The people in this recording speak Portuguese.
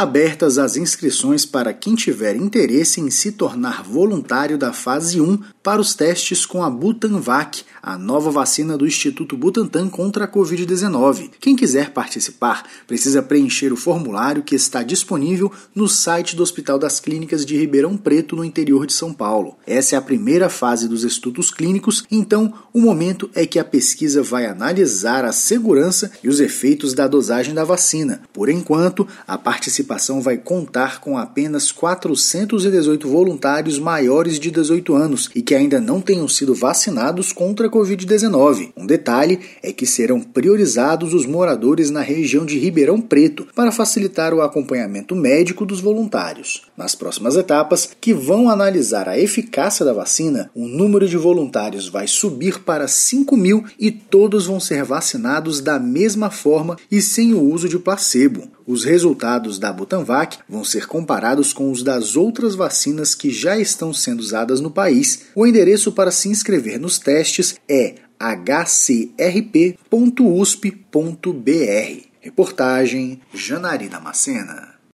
abertas as inscrições para quem tiver interesse em se tornar voluntário da fase 1 para os testes com a Butanvac, a nova vacina do Instituto Butantan contra a Covid-19. Quem quiser participar precisa preencher o formulário que está disponível no site do Hospital das Clínicas de Ribeirão Preto, no interior de São Paulo. Essa é a primeira fase dos estudos clínicos, então o momento é que a pesquisa vai analisar a segurança e os efeitos da dosagem da vacina. Por enquanto, a participação vai contar com apenas 418 voluntários maiores de 18 anos e que ainda não tenham sido vacinados contra a Covid-19. Um detalhe é que serão priorizados os moradores na região de Ribeirão Preto para facilitar o acompanhamento médico dos voluntários. Nas próximas etapas, que vão analisar a eficácia da vacina, o número de voluntários vai subir para 5 mil e todos vão ser vacinados da mesma forma e sem o uso de placebo. Os resultados da Butanvac vão ser comparados com os das outras vacinas que já estão sendo usadas no país. O endereço para se inscrever nos testes é hcrp.usp.br. Reportagem Janari Damascena.